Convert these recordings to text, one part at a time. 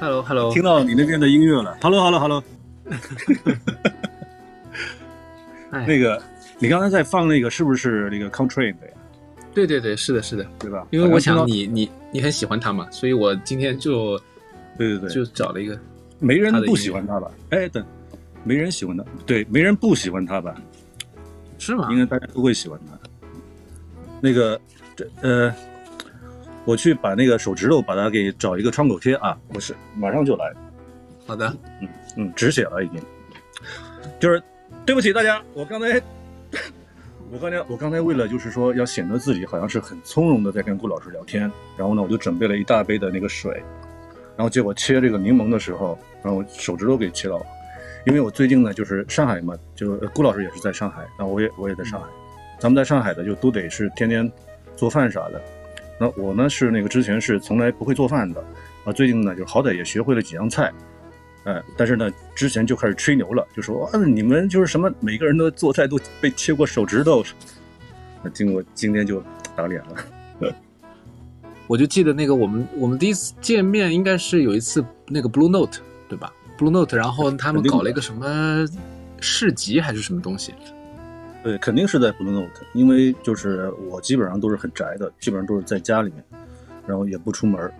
Hello，Hello，听到你那边的音乐了。Hello，Hello，Hello。那个，你刚才在放那个是不是那个 Contrain 的呀？对对对，是的，是的，对吧？因为我想你你你很喜欢他嘛，所以我今天就，对对对，就找了一个。没人不喜欢他吧？哎，等，没人喜欢他，对，没人不喜欢他吧？是吗？应该大家都会喜欢他。那个，这呃。我去把那个手指头把它给找一个创口贴啊！不是，马上就来。好的，嗯嗯，止血了已经。就是对不起大家，我刚才，我刚才我刚才为了就是说要显得自己好像是很从容的在跟顾老师聊天，然后呢我就准备了一大杯的那个水，然后结果切这个柠檬的时候，然后手指头给切到了。因为我最近呢就是上海嘛，就顾老师也是在上海，然后我也我也在上海，咱们在上海的就都得是天天做饭啥的。那我呢是那个之前是从来不会做饭的，啊，最近呢就好歹也学会了几样菜，哎，但是呢之前就开始吹牛了，就说啊你们就是什么每个人都做菜都被切过手指头，那经过今天就打脸了。我就记得那个我们我们第一次见面应该是有一次那个 Blue Note 对吧？Blue Note，然后他们搞了一个什么市集还是什么东西。对，肯定是在 Blue Note，因为就是我基本上都是很宅的，基本上都是在家里面，然后也不出门。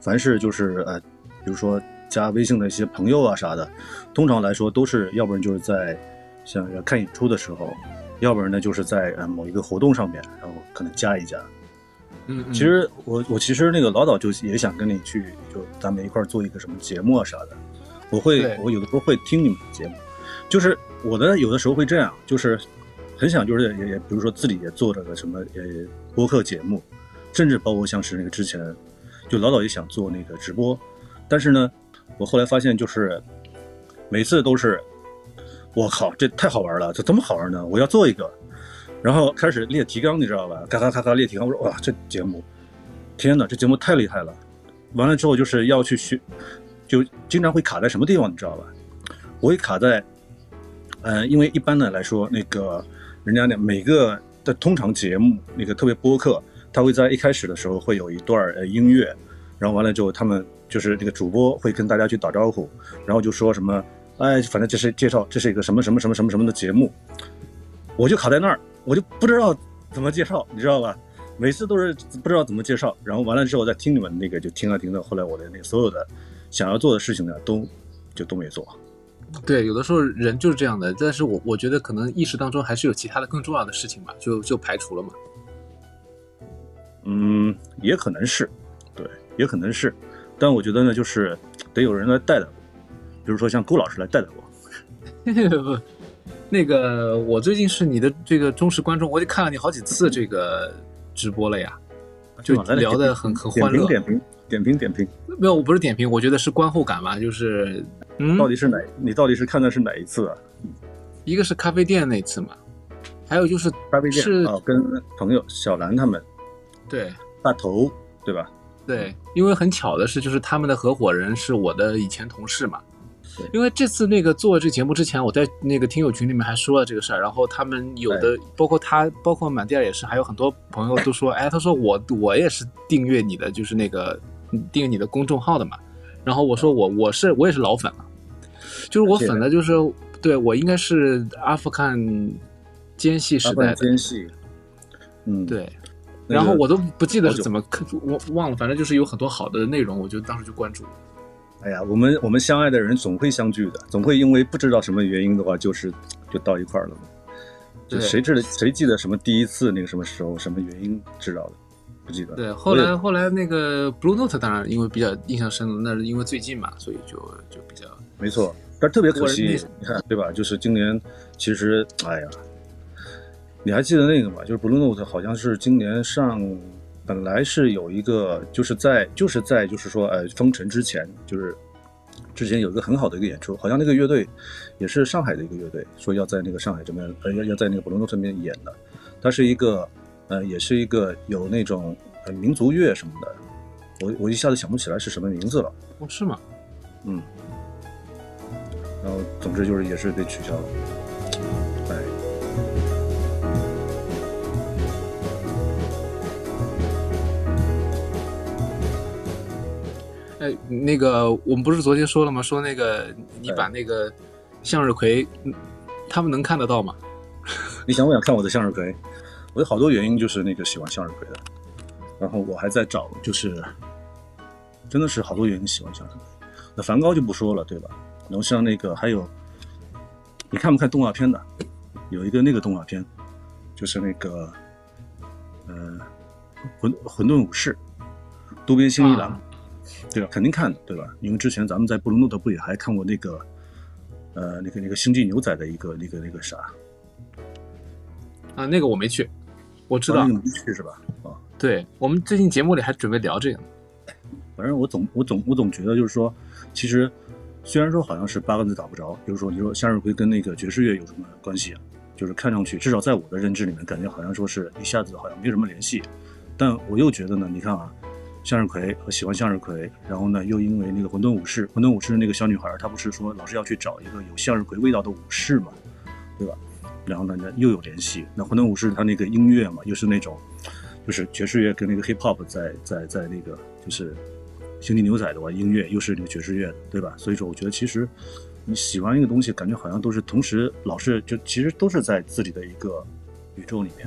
凡是就是呃，比如说加微信的一些朋友啊啥的，通常来说都是要不然就是在像要看演出的时候，要不然呢就是在呃某一个活动上面，然后可能加一加。嗯，其实我我其实那个老早就也想跟你去，就咱们一块做一个什么节目啊啥的。我会我有的时候会听你们的节目，就是我的有的时候会这样，就是。很想就是也也比如说自己也做这个什么呃播客节目，甚至包括像是那个之前就老早也想做那个直播，但是呢，我后来发现就是每次都是我靠这太好玩了，这怎么好玩呢？我要做一个，然后开始列提纲，你知道吧？咔咔咔咔列提纲，我说哇这节目，天哪，这节目太厉害了！完了之后就是要去学，就经常会卡在什么地方，你知道吧？我会卡在，呃，因为一般的来说那个。人家那每个的通常节目，那个特别播客，他会在一开始的时候会有一段呃音乐，然后完了之后，他们就是那个主播会跟大家去打招呼，然后就说什么，哎，反正这是介绍这是一个什么什么什么什么什么的节目，我就卡在那儿，我就不知道怎么介绍，你知道吧？每次都是不知道怎么介绍，然后完了之后再听你们那个就听啊听的，后来我的那所有的想要做的事情呢，都就都没做。对，有的时候人就是这样的，但是我我觉得可能意识当中还是有其他的更重要的事情吧，就就排除了嘛。嗯，也可能是，对，也可能是，但我觉得呢，就是得有人来带带我，比如说像顾老师来带带我。不，那个我最近是你的这个忠实观众，我也看了你好几次这个直播了呀，就聊的很很欢乐。点评点评点评，没有，我不是点评，我觉得是观后感吧，就是。嗯，到底是哪？你到底是看的是哪一次啊？一个是咖啡店那次嘛，还有就是咖啡店是跟朋友小兰他们，对，大头对吧？对，因为很巧的是，就是他们的合伙人是我的以前同事嘛。因为这次那个做这节目之前，我在那个听友群里面还说了这个事儿，然后他们有的包括他，包括满地儿也是，还有很多朋友都说，哎，他说我我也是订阅你的，就是那个订阅你的公众号的嘛。然后我说我我是我也是老粉了，就是我粉的，就是对我应该是阿富汗奸细时代的奸细，嗯对，然后我都不记得是怎么看，我忘了，反正就是有很多好的内容，我就当时就关注了。哎呀，我们我们相爱的人总会相聚的，总会因为不知道什么原因的话，就是就到一块儿了嘛。就谁知道谁记得什么第一次那个什么时候什么原因知道的？不记得。对，后来后来那个 Blue Note 当然因为比较印象深了，那是因为最近嘛，所以就就比较没错。但特别可惜，你看对吧？就是今年其实哎呀，你还记得那个吗？就是 Blue Note 好像是今年上本来是有一个，就是在就是在就是说呃封城之前，就是之前有一个很好的一个演出，好像那个乐队也是上海的一个乐队，说要在那个上海这边呃要要在那个 Blue Note 这边演的，它是一个。呃，也是一个有那种民族乐什么的，我我一下子想不起来是什么名字了。哦，是吗？嗯。然后，总之就是也是被取消了。哎。哎，那个我们不是昨天说了吗？说那个你把那个向日葵，他们能看得到吗？你想不想看我的向日葵？我有好多原因，就是那个喜欢向日葵的。然后我还在找，就是真的是好多原因喜欢向日葵。那梵高就不说了，对吧？然后像那个还有，你看不看动画片的？有一个那个动画片，就是那个，呃，混混沌武士，渡边信一郎，对吧？肯定看的，对吧？因为之前咱们在布鲁诺特不也还看过那个，呃，那个那个星际牛仔的一个那个那个啥？啊，那个我没去，我知道你没去是吧？啊，对我们最近节目里还准备聊这个，反正我总我总我总觉得就是说，其实。虽然说好像是八个字打不着，比如说你说向日葵跟那个爵士乐有什么关系啊？就是看上去，至少在我的认知里面，感觉好像说是一下子好像没什么联系。但我又觉得呢，你看啊，向日葵和喜欢向日葵，然后呢又因为那个混沌武士，混沌武士那个小女孩，她不是说老是要去找一个有向日葵味道的武士嘛，对吧？然后呢又有联系。那混沌武士他那个音乐嘛，又是那种，就是爵士乐跟那个 hip hop 在在在那个就是。星际牛仔的话，音乐又是那个爵士乐，对吧？所以说，我觉得其实你喜欢一个东西，感觉好像都是同时，老是就其实都是在自己的一个宇宙里面。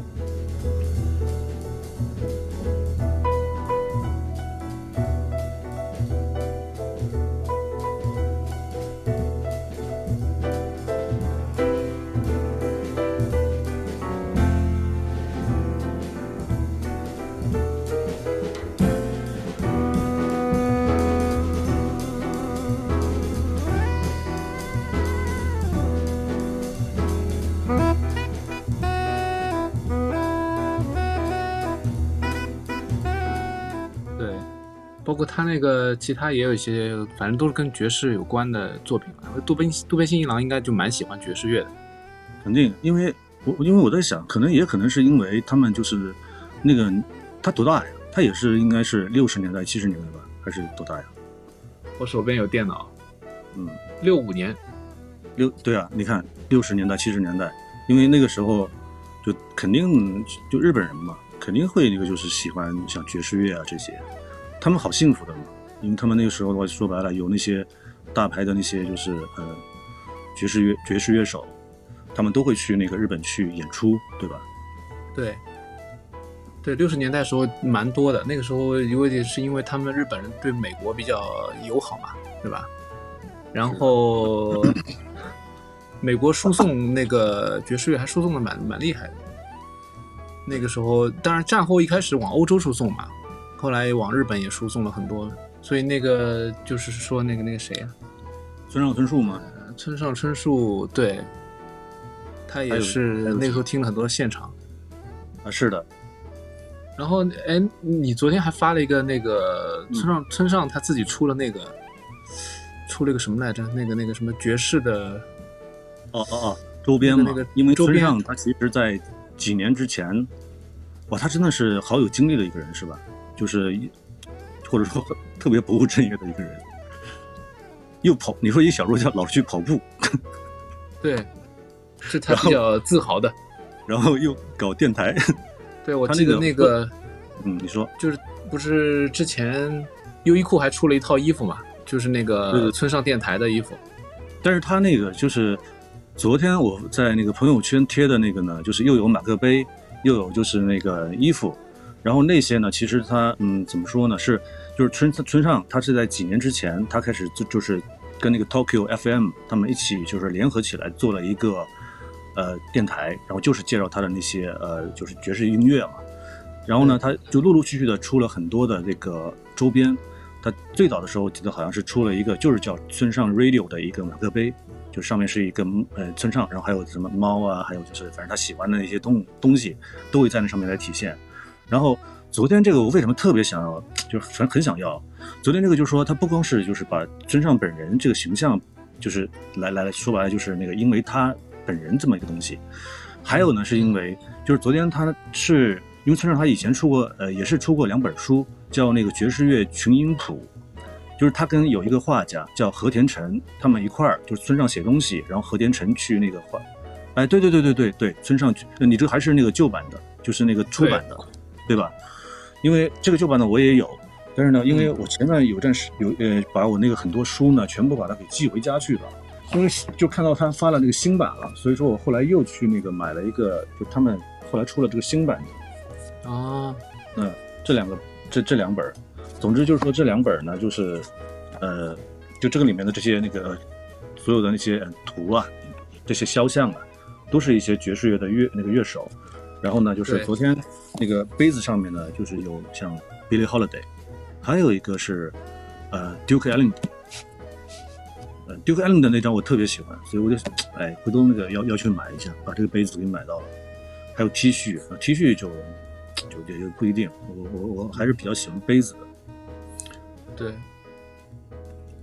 不过他那个其他也有一些，反正都是跟爵士有关的作品渡边渡边信一郎应该就蛮喜欢爵士乐的，肯定，因为我因为我在想，可能也可能是因为他们就是那个他多大呀？他也是应该是六十年代七十年代吧，还是多大呀？我手边有电脑，嗯，六五年，六对啊，你看六十年代七十年代，因为那个时候就肯定就日本人嘛，肯定会那个就是喜欢像爵士乐啊这些。他们好幸福的嘛，因为他们那个时候的话，说白了有那些大牌的那些就是呃爵士乐爵士乐手，他们都会去那个日本去演出，对吧？对，对，六十年代时候蛮多的。那个时候因为是因为他们日本人对美国比较友好嘛，对吧？然后 美国输送那个爵士乐还输送的蛮蛮厉害的。那个时候，当然战后一开始往欧洲输送嘛。后来往日本也输送了很多，所以那个就是说那个那个谁啊，村上春树嘛？村上春树，对，他也是那时候听了很多现场啊，是的。然后哎，你昨天还发了一个那个村上村上他自己出了那个出了个什么来着？那个那个什么爵士的哦哦哦周边嘛，那个因为村上他其实在几年之前，哇，他真的是好有经历的一个人，是吧？就是，或者说特别不务正业的一个人，又跑。你说一小弱家老是去跑步，对，是他比较自豪的。然后又搞电台，对我记得那个，嗯，你说就是不是之前优衣库还出了一套衣服嘛？就是那个村上电台的衣服。但是他那个就是昨天我在那个朋友圈贴的那个呢，就是又有马克杯，又有就是那个衣服。然后那些呢，其实他嗯，怎么说呢？是就是村村上，他是在几年之前，他开始就就是跟那个 Tokyo FM 他们一起就是联合起来做了一个呃电台，然后就是介绍他的那些呃就是爵士音乐嘛。然后呢，他就陆陆续续的出了很多的这个周边。他最早的时候记得好像是出了一个就是叫村上 Radio 的一个马克杯，就上面是一个呃村上，然后还有什么猫啊，还有就是反正他喜欢的那些东东西都会在那上面来体现。然后昨天这个我为什么特别想要，就是很很想要。昨天这个就是说，他不光是就是把村上本人这个形象，就是来来说白了就是那个，因为他本人这么一个东西。还有呢，是因为就是昨天他是因为村上他以前出过，呃，也是出过两本书，叫那个爵士乐群音谱，就是他跟有一个画家叫和田辰，他们一块儿就是村上写东西，然后和田辰去那个画，哎，对对对对对对，村上去，你这还是那个旧版的，就是那个出版的，对吧？因为这个旧版的我也有，但是呢，因为我前段有段时有呃，把我那个很多书呢，全部把它给寄回家去了。因为就看到他发了那个新版了，所以说我后来又去那个买了一个，就他们后来出了这个新版的。啊，嗯，这两个这这两本，总之就是说这两本呢，就是呃，就这个里面的这些那个所有的那些图啊，这些肖像啊，都是一些爵士乐的乐那个乐手。然后呢，就是昨天那个杯子上面呢，就是有像 Billie Holiday，还有一个是呃 Duke Ellington。Duke Ellington 的那张我特别喜欢，所以我就哎，回头那个要要去买一下，把这个杯子给买到了。还有 T 恤，T 恤就就也就不一定，我我我还是比较喜欢杯子的。对，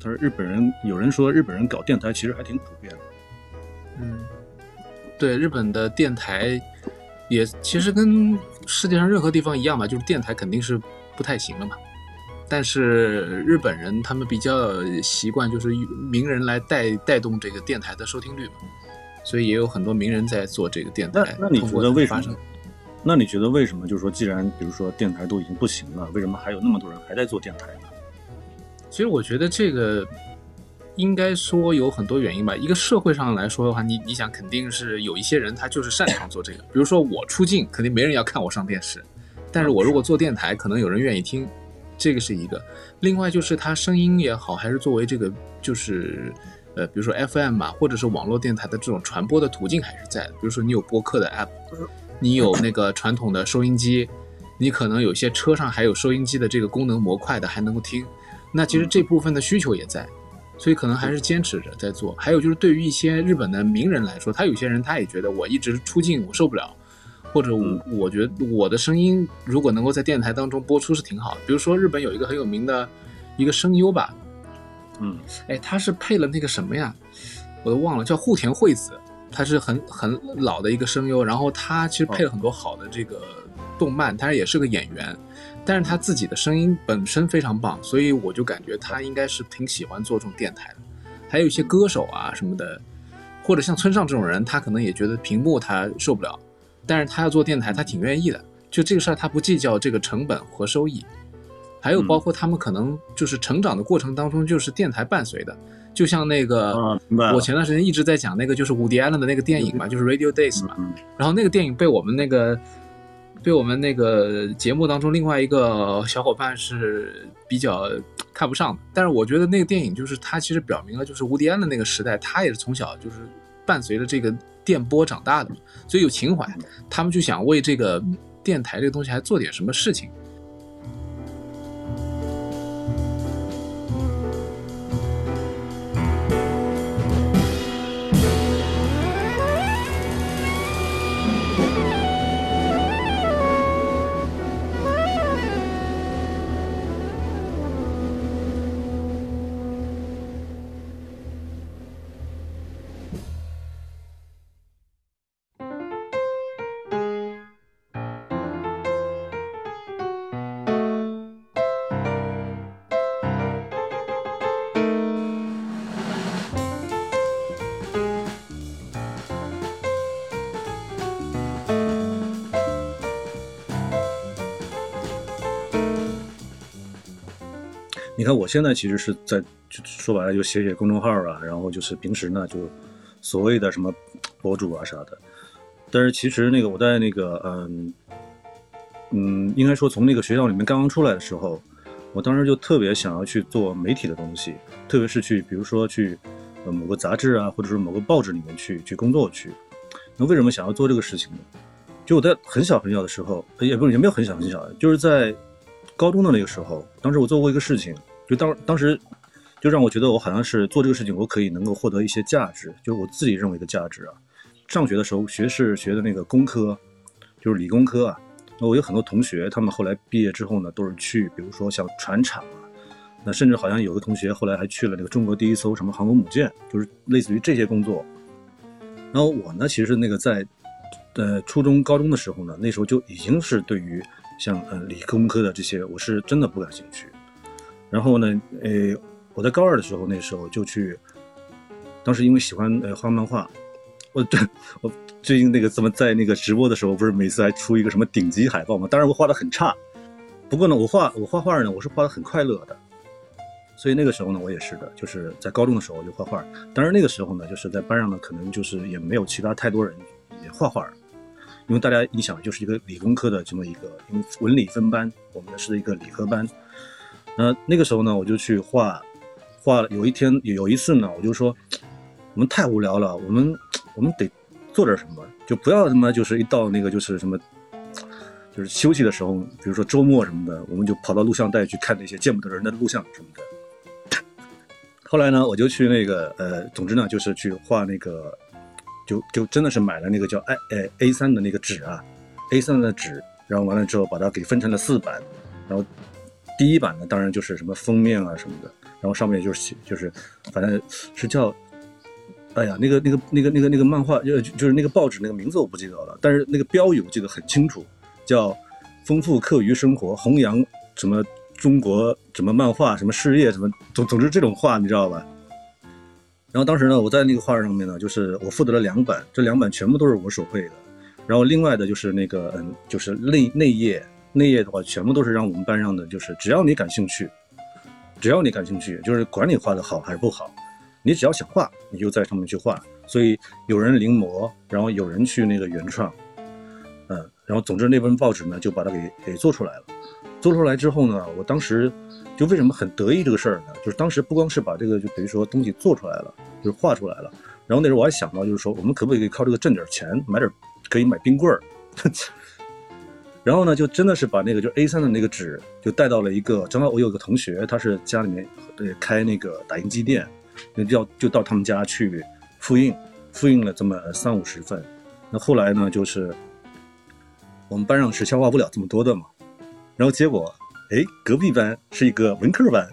他说日本人有人说日本人搞电台其实还挺普遍的。嗯，对，日本的电台也其实跟世界上任何地方一样吧，就是电台肯定是不太行了嘛。但是日本人他们比较习惯就是名人来带带动这个电台的收听率嘛，所以也有很多名人在做这个电台。那那你觉得为什么？那你觉得为什么？就是说，既然比如说电台都已经不行了，为什么还有那么多人还在做电台呢？其实我觉得这个应该说有很多原因吧。一个社会上来说的话，你你想肯定是有一些人他就是擅长做这个，比如说我出镜肯定没人要看我上电视，但是我如果做电台，可能有人愿意听。这个是一个，另外就是他声音也好，还是作为这个就是，呃，比如说 FM 吧，或者是网络电台的这种传播的途径还是在的。比如说你有播客的 App，你有那个传统的收音机，你可能有些车上还有收音机的这个功能模块的还能够听。那其实这部分的需求也在，所以可能还是坚持着在做。还有就是对于一些日本的名人来说，他有些人他也觉得我一直出镜我受不了。或者我我觉得我的声音如果能够在电台当中播出是挺好的。比如说日本有一个很有名的一个声优吧，嗯，哎，他是配了那个什么呀，我都忘了，叫户田惠子，他是很很老的一个声优，然后他其实配了很多好的这个动漫，他也是个演员，但是他自己的声音本身非常棒，所以我就感觉他应该是挺喜欢做这种电台的。还有一些歌手啊什么的，或者像村上这种人，他可能也觉得屏幕他受不了。但是他要做电台，他挺愿意的。就这个事儿，他不计较这个成本和收益。还有包括他们可能就是成长的过程当中，就是电台伴随的。就像那个，我前段时间一直在讲那个，就是伍迪·艾伦的那个电影嘛，就是《Radio Days》嘛。然后那个电影被我们那个被我们那个节目当中另外一个小伙伴是比较看不上的。但是我觉得那个电影就是它其实表明了，就是吴迪·安的那个时代，他也是从小就是伴随着这个。电波长大的，所以有情怀，他们就想为这个电台这个东西还做点什么事情。你看，我现在其实是在说白了就写写公众号啊，然后就是平时呢就所谓的什么博主啊啥的。但是其实那个我在那个嗯嗯，应该说从那个学校里面刚刚出来的时候，我当时就特别想要去做媒体的东西，特别是去比如说去呃某个杂志啊，或者是某个报纸里面去去工作去。那为什么想要做这个事情呢？就我在很小很小的时候，也不是也没有很小很小，就是在高中的那个时候，当时我做过一个事情。就当当时，就让我觉得我好像是做这个事情，我可以能够获得一些价值，就是我自己认为的价值啊。上学的时候学是学的那个工科，就是理工科啊。那我有很多同学，他们后来毕业之后呢，都是去，比如说像船厂啊，那甚至好像有个同学后来还去了那个中国第一艘什么航空母舰，就是类似于这些工作。然后我呢，其实那个在呃初中高中的时候呢，那时候就已经是对于像呃理工科的这些，我是真的不感兴趣。然后呢，呃，我在高二的时候，那时候就去，当时因为喜欢呃画漫画，我对我最近那个怎么在那个直播的时候，不是每次还出一个什么顶级海报吗？当然我画的很差，不过呢，我画我画画呢，我是画的很快乐的。所以那个时候呢，我也是的，就是在高中的时候我就画画。当然那个时候呢，就是在班上呢，可能就是也没有其他太多人也画画，因为大家你想，就是一个理工科的这么一个，因为文理分班，我们是一个理科班。那那个时候呢，我就去画，画了。有一天有一次呢，我就说，我们太无聊了，我们我们得做点什么，就不要他妈就是一到那个就是什么，就是休息的时候，比如说周末什么的，我们就跑到录像带去看那些见不得人的录像什么的。后来呢，我就去那个呃，总之呢，就是去画那个，就就真的是买了那个叫 A 呃 A 三的那个纸啊，A 三的纸，然后完了之后把它给分成了四版，然后第一版呢，当然就是什么封面啊什么的，然后上面就是写就是反正是叫，哎呀，那个那个那个那个那个漫画就就是那个报纸那个名字我不记得了，但是那个标语我记得很清楚，叫丰富课余生活，弘扬什么。中国什么漫画，什么事业，什么总总之这种话你知道吧？然后当时呢，我在那个画上面呢，就是我负责了两版，这两版全部都是我手绘的。然后另外的就是那个嗯，就是内内页，那页的话全部都是让我们班上的，就是只要你感兴趣，只要你感兴趣，就是管你画的好还是不好，你只要想画，你就在上面去画。所以有人临摹，然后有人去那个原创，嗯，然后总之那份报纸呢就把它给给做出来了。做出来之后呢，我当时就为什么很得意这个事儿呢？就是当时不光是把这个就等于说东西做出来了，就是画出来了。然后那时候我还想到，就是说我们可不可以靠这个挣点钱，买点可以买冰棍儿。然后呢，就真的是把那个就 A3 的那个纸就带到了一个，正好我有个同学，他是家里面对开那个打印机店，就要就到他们家去复印，复印了这么三五十份。那后来呢，就是我们班上是消化不了这么多的嘛。然后结果，哎，隔壁班是一个文科班，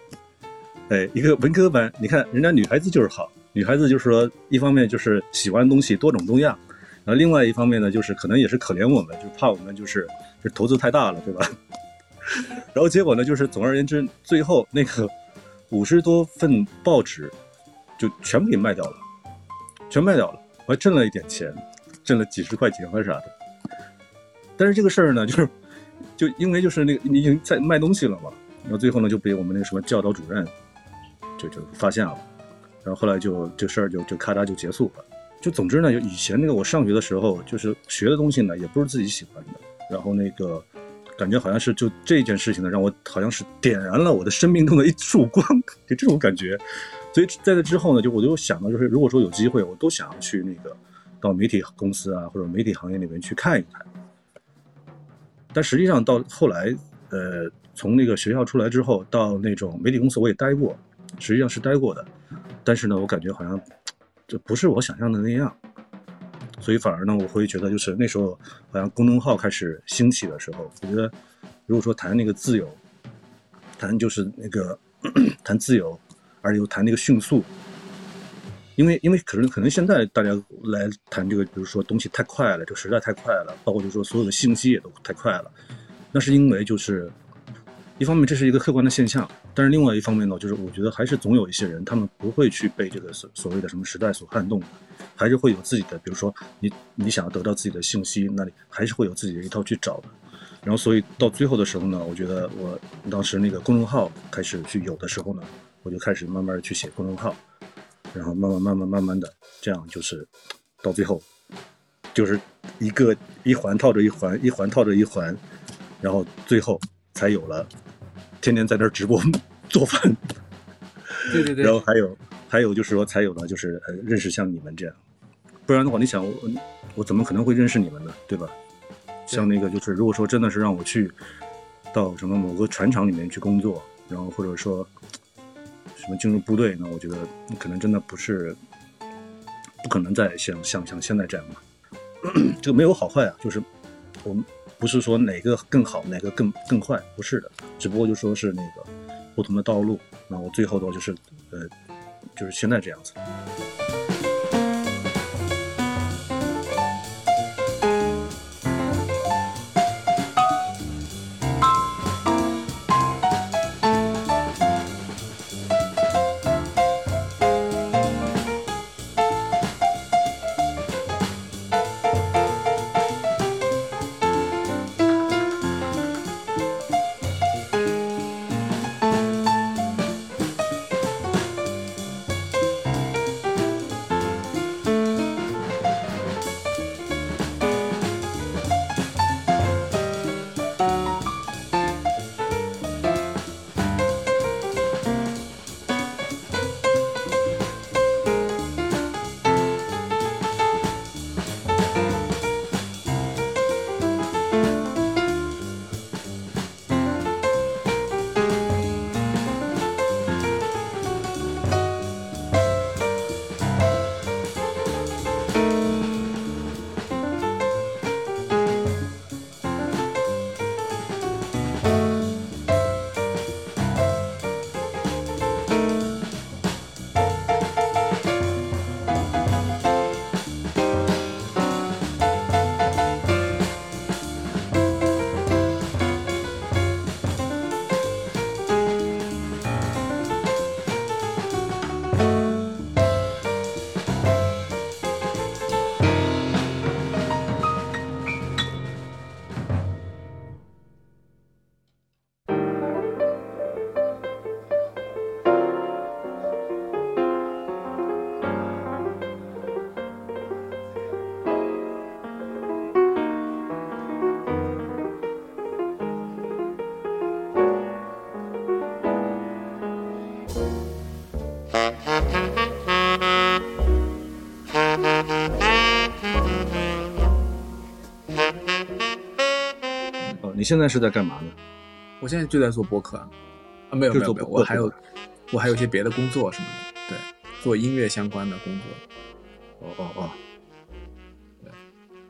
哎，一个文科班。你看人家女孩子就是好，女孩子就是说，一方面就是喜欢东西多种多样，然后另外一方面呢，就是可能也是可怜我们，就怕我们就是就投资太大了，对吧？然后结果呢，就是总而言之，最后那个五十多份报纸就全部给卖掉了，全卖掉了，我还挣了一点钱，挣了几十块钱或啥的。但是这个事儿呢，就是。就因为就是那个你已经在卖东西了嘛，然后最后呢就被我们那个什么教导主任就就发现了，然后后来就这事儿就就咔嚓就结束了。就总之呢，就以前那个我上学的时候，就是学的东西呢也不是自己喜欢的，然后那个感觉好像是就这件事情呢让我好像是点燃了我的生命中的一束光，就这种感觉。所以在这之后呢，就我就想到就是如果说有机会，我都想要去那个到媒体公司啊或者媒体行业里面去看一看。但实际上到后来，呃，从那个学校出来之后，到那种媒体公司我也待过，实际上是待过的。但是呢，我感觉好像这不是我想象的那样，所以反而呢，我会觉得就是那时候好像公众号开始兴起的时候，我觉得如果说谈那个自由，谈就是那个谈自由，而又谈那个迅速。因为因为可能可能现在大家来谈这个，比如说东西太快了，这个时代太快了，包括就是说所有的信息也都太快了，那是因为就是一方面这是一个客观的现象，但是另外一方面呢，就是我觉得还是总有一些人，他们不会去被这个所所谓的什么时代所撼动，还是会有自己的，比如说你你想要得到自己的信息，那里还是会有自己的一套去找的，然后所以到最后的时候呢，我觉得我当时那个公众号开始去有的时候呢，我就开始慢慢去写公众号。然后慢慢慢慢慢慢的，这样就是到最后，就是一个一环套着一环，一环套着一环，然后最后才有了天天在那儿直播做饭。对对对。然后还有还有就是说才有了就是呃认识像你们这样，不然的话你想我我怎么可能会认识你们呢？对吧？像那个就是如果说真的是让我去到什么某个船厂里面去工作，然后或者说。什么进入部队那？我觉得可能真的不是，不可能再像像像现在这样嘛。这个没有好坏啊，就是我们不是说哪个更好，哪个更更坏，不是的，只不过就说是那个不同的道路。那我最后的话就是呃，就是现在这样子。你现在是在干嘛呢？我现在就在做播客啊，没有没有没有，我还有我还有一些别的工作什么的，对，做音乐相关的工作。哦哦哦，对，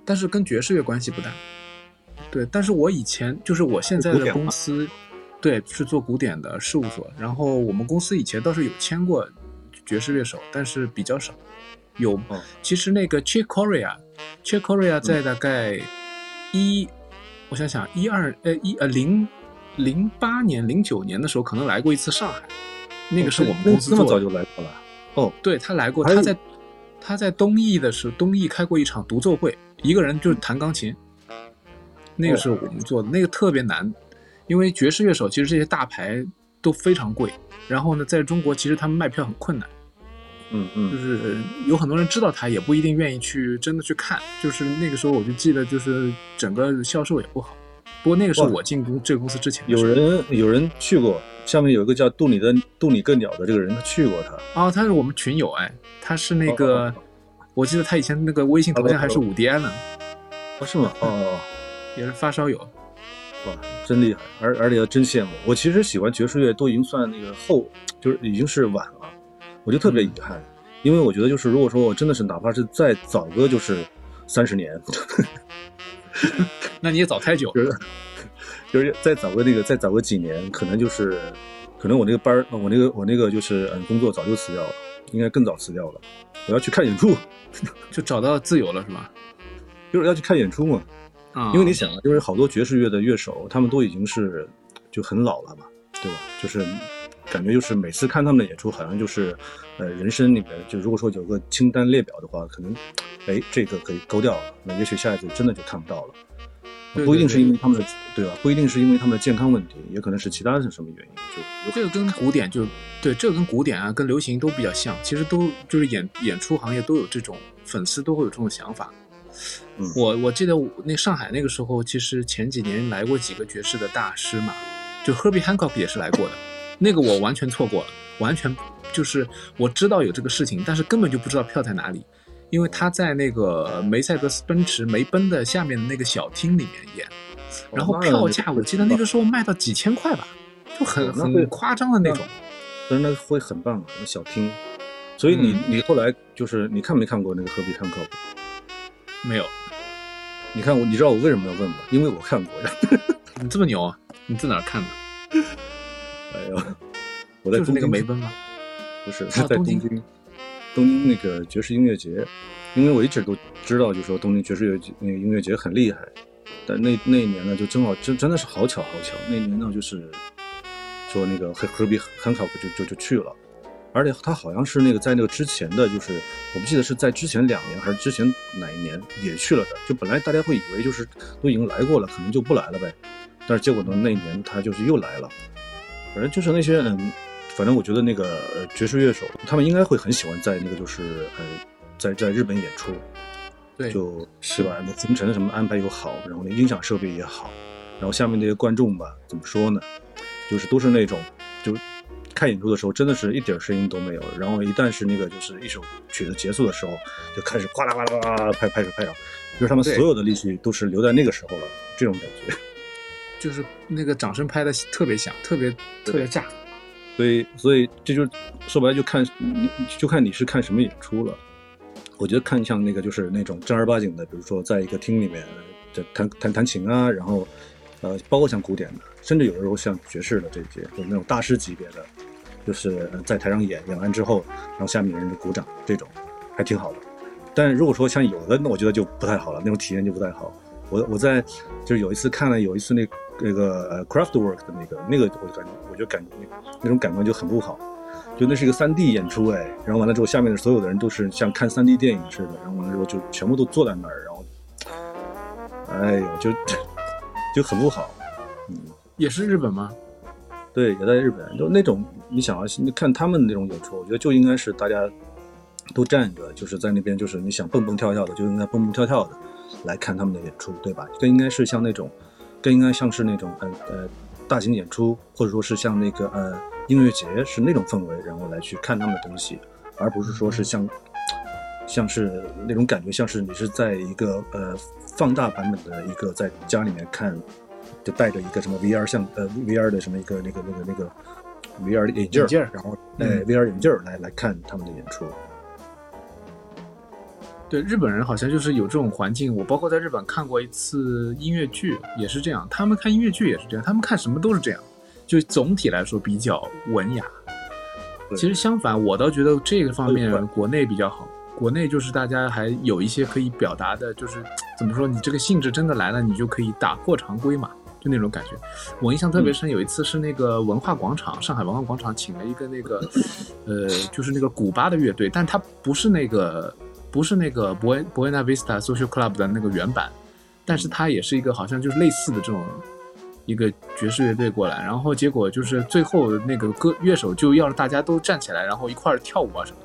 但是跟爵士乐关系不大。对，但是我以前就是我现在的公司，对，是做古典的事务所。然后我们公司以前倒是有签过爵士乐手，但是比较少。有，其实那个 Chick Corea，Chick Corea 在大概一，我想想一二呃一呃零零八年零九年的时候，可能来过一次上海。那个是我们公司这么早就来过了。哦，对他来过，他在他在东艺的时候，东艺开过一场独奏会，一个人就是弹钢琴。那个是我们做的，那个特别难，因为爵士乐手其实这些大牌都非常贵，然后呢，在中国其实他们卖票很困难，嗯嗯，就是有很多人知道他，也不一定愿意去真的去看，就是那个时候我就记得，就是整个销售也不好。不过那个是我进公这个公司之前，有人有人去过，下面有一个叫杜里的杜里更鸟的这个人，他去过他，哦，他是我们群友，哎，他是那个，我记得他以前那个微信头像还是五 D 安呢，哦，是吗？哦。也是发烧友，哇，真厉害！而而且真羡慕。我其实喜欢爵士乐都已经算那个后，就是已经是晚了，我就特别遗憾，因为我觉得就是如果说我真的是哪怕是再早个就是三十年，那你也早太久，就是再早个那个再早个几年，可能就是可能我那个班儿，我那个我那个就是嗯工作早就辞掉了，应该更早辞掉了。我要去看演出，就找到自由了是吧？就是要去看演出嘛。因为你想啊，就是好多爵士乐的乐手，他们都已经是就很老了嘛，对吧？就是感觉就是每次看他们的演出，好像就是呃人生里面，就如果说有个清单列表的话，可能哎这个可以勾掉了，那也许下一次真的就看不到了。不一定是因为他们的对吧？不一定是因为他们的健康问题，也可能是其他的什么原因。就这个跟古典就对，这个跟古典啊，跟流行都比较像，其实都就是演演出行业都有这种粉丝都会有这种想法。我我记得那上海那个时候，其实前几年来过几个爵士的大师嘛，就 Herbie Hancock 也是来过的，那个我完全错过了，完全就是我知道有这个事情，但是根本就不知道票在哪里，因为他在那个梅赛德斯奔驰梅奔的下面的那个小厅里面演，然后票价我记得那个时候卖到几千块吧，就很很夸张的那种，但是那会很棒那小厅，所以你你后来就是你看没看过那个 Herbie Hancock？没有。你看我，你知道我为什么要问吗？因为我看过呀。你这么牛啊？你在哪看的？哎呦，我在东京梅奔吗？不是，在东京。东京那个爵士音乐节，因为我一直都知道，就说东京爵士乐那个音乐节很厉害。但那那一年呢，就正好真真的是好巧好巧，那年呢就是说那个和和比很好，就就就去了。而且他好像是那个在那个之前的就是我不记得是在之前两年还是之前哪一年也去了的。就本来大家会以为就是都已经来过了，可能就不来了呗。但是结果呢，那一年他就是又来了。反正就是那些嗯，反正我觉得那个爵士乐手他们应该会很喜欢在那个就是呃在在日本演出，对，就是吧？那行程什么安排又好，然后那音响设备也好，然后下面那些观众吧，怎么说呢？就是都是那种就。看演出的时候，真的是一点声音都没有。然后一旦是那个就是一首曲子结束的时候，就开始哗啦哗啦哗啦拍拍手拍掌，就是他们所有的力气都是留在那个时候了。这种感觉，就是那个掌声拍的特别响，特别特别炸。所以，所以这就说白了，就看你就看你是看什么演出了。我觉得看像那个就是那种正儿八经的，比如说在一个厅里面就弹弹弹琴啊，然后呃，包括像古典的，甚至有的时候像爵士的这些，就那种大师级别的。就是在台上演演完之后，然后下面人就鼓掌，这种还挺好的。但如果说像有的，那我觉得就不太好了，那种体验就不太好。我我在就是有一次看了有一次那那个呃 Craftwork 的那个那个，我就感觉我就感那种感官就很不好。就那是一个 3D 演出哎，然后完了之后，下面的所有的人都是像看 3D 电影似的，然后完了之后就全部都坐在那儿，然后，哎呦，就 就很不好。嗯，也是日本吗？对，也在日本，就那种你想啊，你看他们那种演出，我觉得就应该是大家都站着，就是在那边，就是你想蹦蹦跳跳的，就应该蹦蹦跳跳的来看他们的演出，对吧？就应该是像那种，更应该像是那种呃呃大型演出，或者说是像那个呃音乐节是那种氛围，然后来去看他们的东西，而不是说是像像是那种感觉，像是你是在一个呃放大版本的一个在家里面看。就带着一个什么 VR 像呃 VR 的什么一个那个那个那个 VR 的眼镜，然后哎 VR 眼镜来来看他们的演出。对日本人好像就是有这种环境，我包括在日本看过一次音乐剧，也是这样。他们看音乐剧也是这样，他们看什么都是这样，就总体来说比较文雅。其实相反，我倒觉得这个方面国内比较好。国内就是大家还有一些可以表达的，就是 怎么说，你这个性质真的来了，你就可以打破常规嘛，就那种感觉。我印象特别深，有一次是那个文化广场，上海文化广场请了一个那个，呃，就是那个古巴的乐队，但他不是那个。不是那个博博 n a Vista Social Club 的那个原版，但是它也是一个好像就是类似的这种一个爵士乐队过来，然后结果就是最后那个歌乐手就要大家都站起来，然后一块儿跳舞啊什么，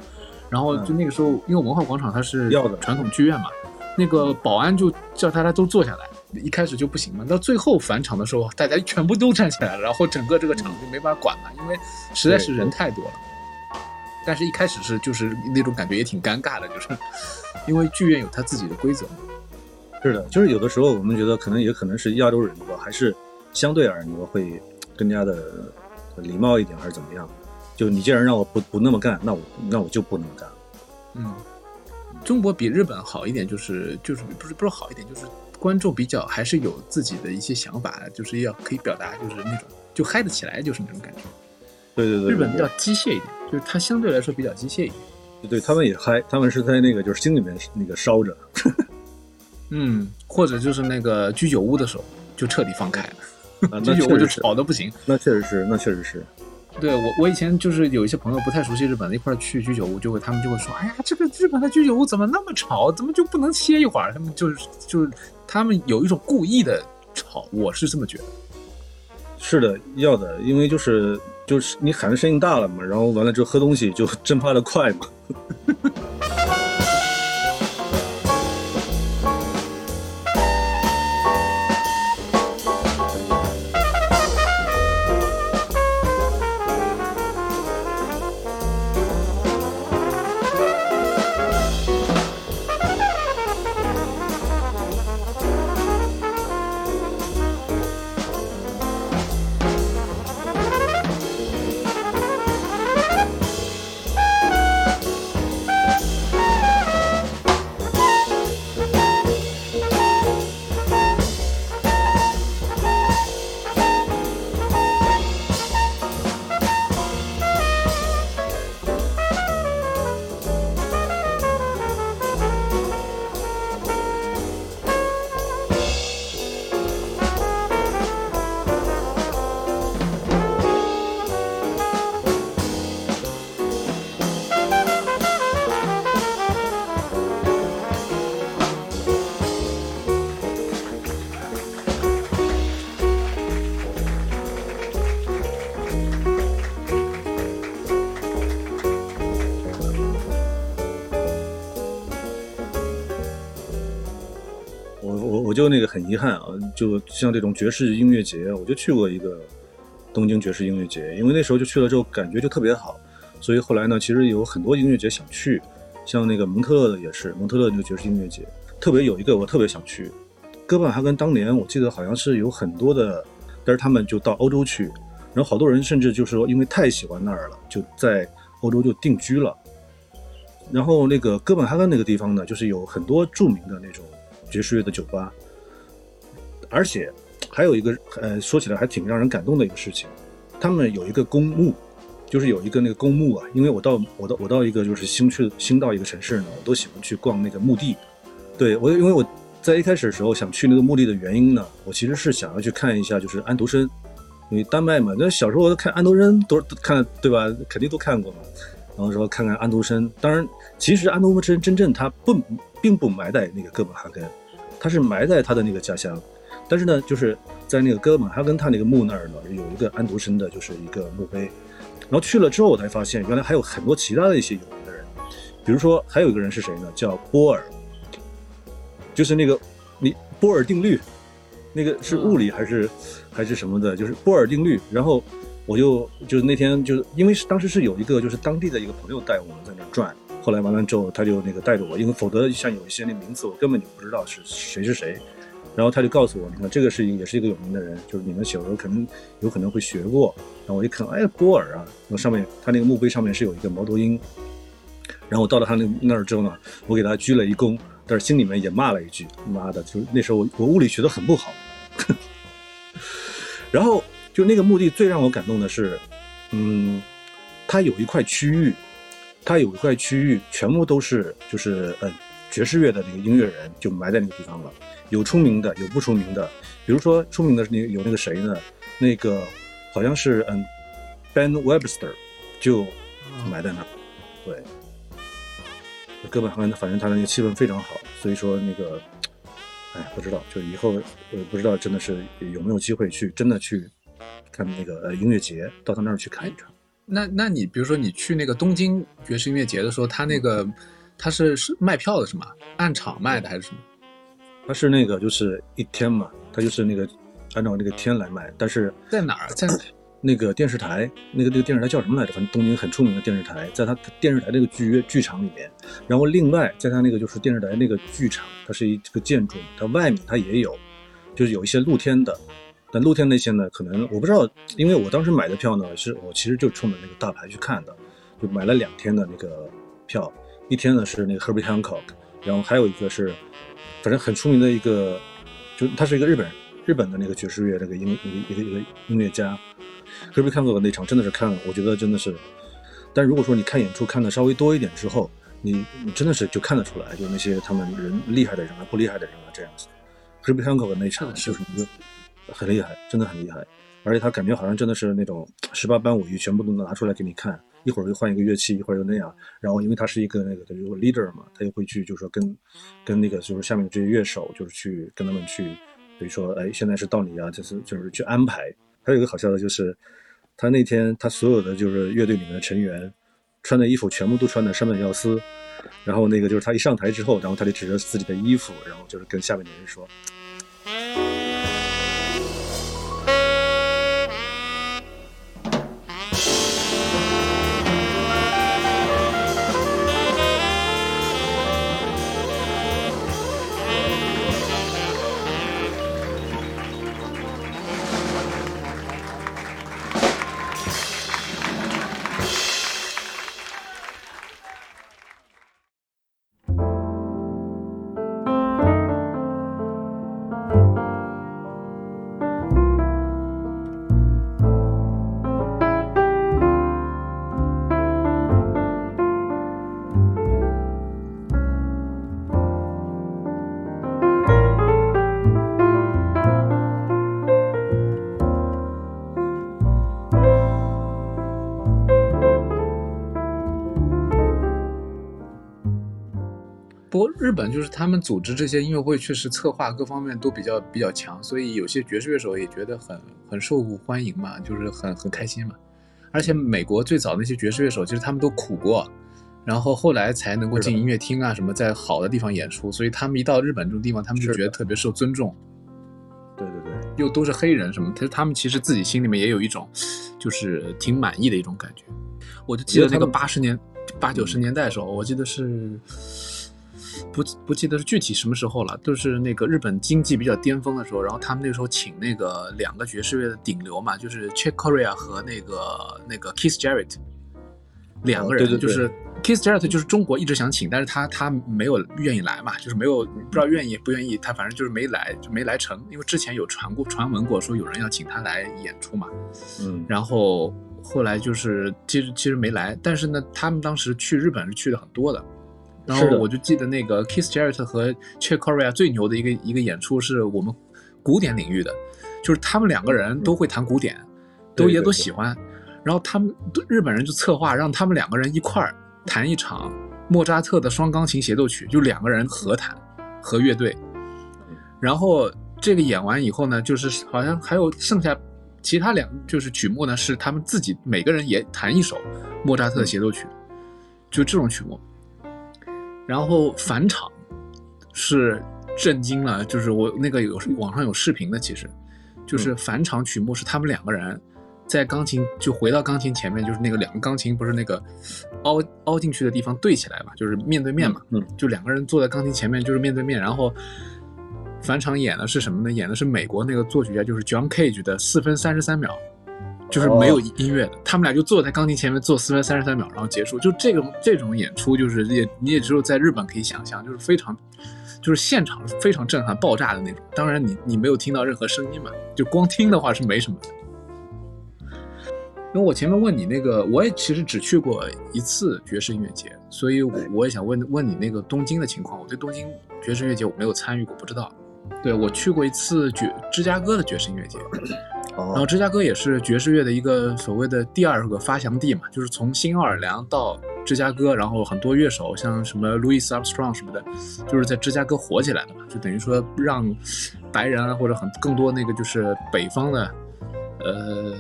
然后就那个时候因为文化广场它是传统剧院嘛，那个保安就叫大家都坐下来，一开始就不行嘛，到最后返场的时候大家全部都站起来了，然后整个这个场就没法管了，因为实在是人太多了。但是，一开始是就是那种感觉也挺尴尬的，就是 因为剧院有他自己的规则。是的，就是有的时候我们觉得可能也可能是亚洲人吧，还是相对而言会更加的礼貌一点，还是怎么样？就你既然让我不不那么干，那我那我就不那么干。嗯，中国比日本好一点，就是就是不是不是好一点，就是观众比较还是有自己的一些想法，就是要可以表达，就是那种就嗨得起来，就是那种感觉。对对对，日本比较机械一点，就是它相对来说比较机械一点。对他们也嗨，他们是在那个就是心里面那个烧着。嗯，或者就是那个居酒屋的时候就彻底放开了，居酒屋就吵的不行。那确实是，那确实是。对我，我以前就是有一些朋友不太熟悉日本，一块去居酒屋，就会他们就会说：“哎呀，这个日本的居酒屋怎么那么吵？怎么就不能歇一会儿？”他们就是就是他们有一种故意的吵，我是这么觉得。是的，要的，因为就是。就是你喊的声音大了嘛，然后完了之后喝东西就蒸发的快嘛。遗憾啊，就像这种爵士音乐节，我就去过一个东京爵士音乐节，因为那时候就去了之后感觉就特别好，所以后来呢，其实有很多音乐节想去，像那个蒙特勒的也是蒙特勒那个爵士音乐节，特别有一个我特别想去，哥本哈根当年我记得好像是有很多的，但是他们就到欧洲去，然后好多人甚至就是说因为太喜欢那儿了，就在欧洲就定居了，然后那个哥本哈根那个地方呢，就是有很多著名的那种爵士乐的酒吧。而且还有一个呃，说起来还挺让人感动的一个事情，他们有一个公墓，就是有一个那个公墓啊。因为我到我到我到一个就是新去新到一个城市呢，我都喜欢去逛那个墓地。对我，因为我在一开始的时候想去那个墓地的原因呢，我其实是想要去看一下就是安徒生，因为丹麦嘛，那小时候看安徒生都看对吧？肯定都看过嘛。然后说看看安徒生，当然其实安徒生真正他不并不埋在那个哥本哈根，他是埋在他的那个家乡。但是呢，就是在那个哥本哈根他那个墓那儿呢，有一个安徒生的，就是一个墓碑。然后去了之后，我才发现原来还有很多其他的一些有名的人，比如说还有一个人是谁呢？叫波尔，就是那个你波尔定律，那个是物理还是还是什么的？就是波尔定律。然后我就就是那天就是因为是当时是有一个就是当地的一个朋友带我们在那转，后来完了之后他就那个带着我，因为否则像有一些那名字我根本就不知道是谁是谁。然后他就告诉我，你看这个是也是一个有名的人，就是你们小时候可能有可能会学过。然后我一看，哎，波尔啊，那上面他那个墓碑上面是有一个猫头鹰。然后我到了他那那儿之后呢，我给他鞠了一躬，但是心里面也骂了一句：“妈的！”就那时候我我物理学的很不好。然后就那个墓地最让我感动的是，嗯，它有一块区域，它有一块区域全部都是就是呃爵士乐的那个音乐人就埋在那个地方了，有出名的，有不出名的。比如说出名的那有那个谁呢？那个好像是嗯，Ben Webster 就埋在那儿，对。哥本哈根，反正他那个气氛非常好，所以说那个，哎，不知道，就以后呃，不知道真的是有没有机会去真的去看那个呃音乐节，到他那儿去看一看。那那你比如说你去那个东京爵士音乐节的时候，他那个他是是卖票的是吗？按场卖的还是什么？他是那个就是一天嘛，他就是那个按照那个天来卖，但是在哪儿？在。那个电视台，那个那个电视台叫什么来着？反正东京很出名的电视台，在他电视台那个剧院剧场里面。然后另外，在他那个就是电视台那个剧场，它是一个建筑，它外面它也有，就是有一些露天的。但露天那些呢，可能我不知道，因为我当时买的票呢，是我其实就冲着那个大牌去看的，就买了两天的那个票。一天呢是那个 Herbie Hancock，然后还有一个是，反正很出名的一个，就他是一个日本日本的那个爵士乐那个音一个一个音乐家。Herbie Hancock 的那场真的是看了，我觉得真的是。但如果说你看演出看的稍微多一点之后，你你真的是就看得出来，就那些他们人厉害的人啊，不厉害的人啊这样子。Herbie Hancock 的那场就是一个很厉害，真的很厉害，而且他感觉好像真的是那种十八般武艺全部都能拿出来给你看，一会儿又换一个乐器，一会儿又那样。然后因为他是一个那个等于 leader 嘛，他又会去就是说跟跟那个就是下面的这些乐手就是去跟他们去，比如说哎现在是到你啊，就是就是去安排。还有一个好笑的就是，他那天他所有的就是乐队里面的成员，穿的衣服全部都穿的山本耀司，然后那个就是他一上台之后，然后他就指着自己的衣服，然后就是跟下面的人说。本就是他们组织这些音乐会，确实策划各方面都比较比较强，所以有些爵士乐手也觉得很很受欢迎嘛，就是很很开心嘛。而且美国最早那些爵士乐手，其实他们都苦过，然后后来才能够进音乐厅啊什么，在好的地方演出，所以他们一到日本这种地方，他们就觉得特别受尊重。对对对，又都是黑人什么，他他们其实自己心里面也有一种，就是挺满意的一种感觉。我就记得那个八十年八九十年代的时候，我记得是。不不记得是具体什么时候了，就是那个日本经济比较巅峰的时候，然后他们那时候请那个两个爵士乐的顶流嘛，就是 Chick Corea 和那个那个 Kiss Jarrett，两个人就是 Kiss Jarrett 就是中国一直想请，但是他他没有愿意来嘛，就是没有不知道愿意不愿意，他反正就是没来就没来成，因为之前有传过传闻过说有人要请他来演出嘛，嗯，然后后来就是其实其实没来，但是呢，他们当时去日本是去的很多的。然后我就记得那个 Keith Jarrett 和 Chick Corea 最牛的一个一个演出是我们古典领域的，就是他们两个人都会弹古典，都也都喜欢。然后他们日本人就策划让他们两个人一块儿弹一场莫扎特的双钢琴协奏曲，就两个人合弹和乐队。然后这个演完以后呢，就是好像还有剩下其他两就是曲目呢，是他们自己每个人也弹一首莫扎特的协奏曲，就这种曲目。然后返场是震惊了，就是我那个有网上有视频的，其实就是返场曲目是他们两个人在钢琴就回到钢琴前面，就是那个两个钢琴不是那个凹凹进去的地方对起来嘛，就是面对面嘛，嗯，就两个人坐在钢琴前面就是面对面，然后返场演的是什么呢？演的是美国那个作曲家，就是 John Cage 的四分三十三秒，就是没有音乐的。他们俩就坐在钢琴前面坐四分三十三秒，然后结束。就这个这种演出，就是也你也只有在日本可以想象，就是非常，就是现场非常震撼、爆炸的那种。当然，你你没有听到任何声音嘛，就光听的话是没什么的。因为我前面问你那个，我也其实只去过一次爵士音乐节，所以我也想问问你那个东京的情况。我对东京爵士音乐节我没有参与过，不知道。对我去过一次爵芝加哥的爵士音乐节，然后芝加哥也是爵士乐的一个所谓的第二个发祥地嘛，就是从新奥尔良到芝加哥，然后很多乐手像什么 Louis Armstrong 什么的，就是在芝加哥火起来的嘛，就等于说让白人啊或者很更多那个就是北方的。呃，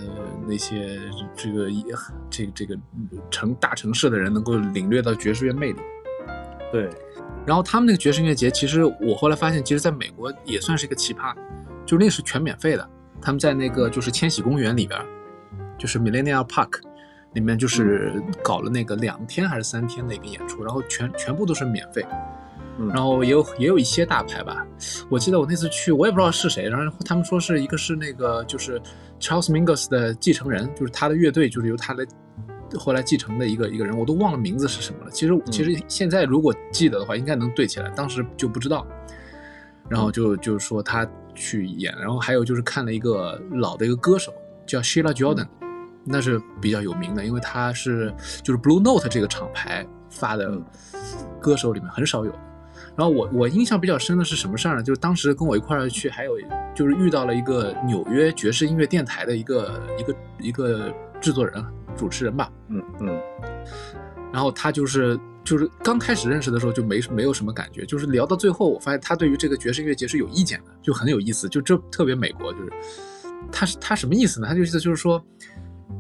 那些这个这个这个城大城市的人能够领略到爵士乐魅力。对，然后他们那个爵士音乐节，其实我后来发现，其实在美国也算是一个奇葩，就那是全免费的。他们在那个就是千禧公园里边，就是 Millennium Park 里面，就是搞了那个两天还是三天的一个演出，然后全全部都是免费。然后也有也有一些大牌吧，我记得我那次去，我也不知道是谁，然后他们说是一个是那个就是 Charles Mingus 的继承人，就是他的乐队就是由他来后来继承的一个一个人，我都忘了名字是什么了。其实其实现在如果记得的话，应该能对起来，当时就不知道。然后就就是说他去演，然后还有就是看了一个老的一个歌手叫 Sheila Jordan，那是比较有名的，因为他是就是 Blue Note 这个厂牌发的歌手里面很少有。然后我我印象比较深的是什么事儿呢？就是当时跟我一块儿去，还有就是遇到了一个纽约爵士音乐电台的一个一个一个制作人、主持人吧。嗯嗯。然后他就是就是刚开始认识的时候就没没有什么感觉，就是聊到最后，我发现他对于这个爵士音乐节是有意见的，就很有意思。就这特别美国，就是他是他什么意思呢？他就意思就是说，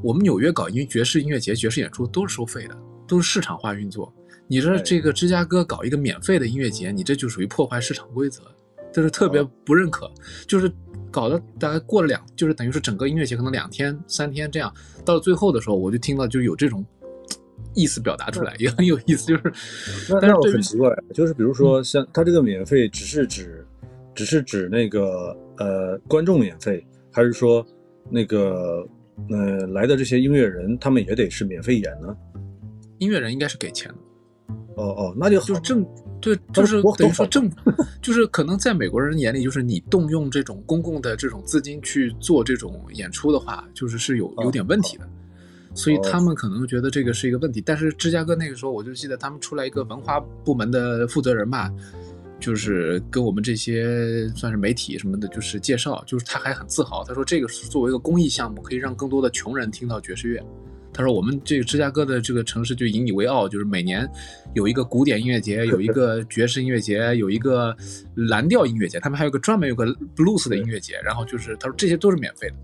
我们纽约搞音爵士音乐节、爵士演出都是收费的，都是市场化运作。你说这个芝加哥搞一个免费的音乐节，你这就属于破坏市场规则，就是特别不认可。就是搞得大概过了两，就是等于是整个音乐节可能两天三天这样，到了最后的时候，我就听到就有这种意思表达出来，也很有意思。就是，但是我很奇怪，就是比如说像他这个免费，只是指，只是指那个呃观众免费，还是说那个呃来的这些音乐人他们也得是免费演呢？音乐人应该是给钱的。哦哦，那就就是正对，就是等于说正，就是可能在美国人眼里，就是你动用这种公共的这种资金去做这种演出的话，就是是有有点问题的，所以他们可能觉得这个是一个问题。但是芝加哥那个时候，我就记得他们出来一个文化部门的负责人吧，就是跟我们这些算是媒体什么的，就是介绍，就是他还很自豪，他说这个是作为一个公益项目，可以让更多的穷人听到爵士乐。他说：“我们这个芝加哥的这个城市就引以为傲，就是每年有一个古典音乐节，有一个爵士音乐节，有一个蓝调音乐节，他们还有个专门有个 blues 的音乐节。然后就是他说这些都是免费的。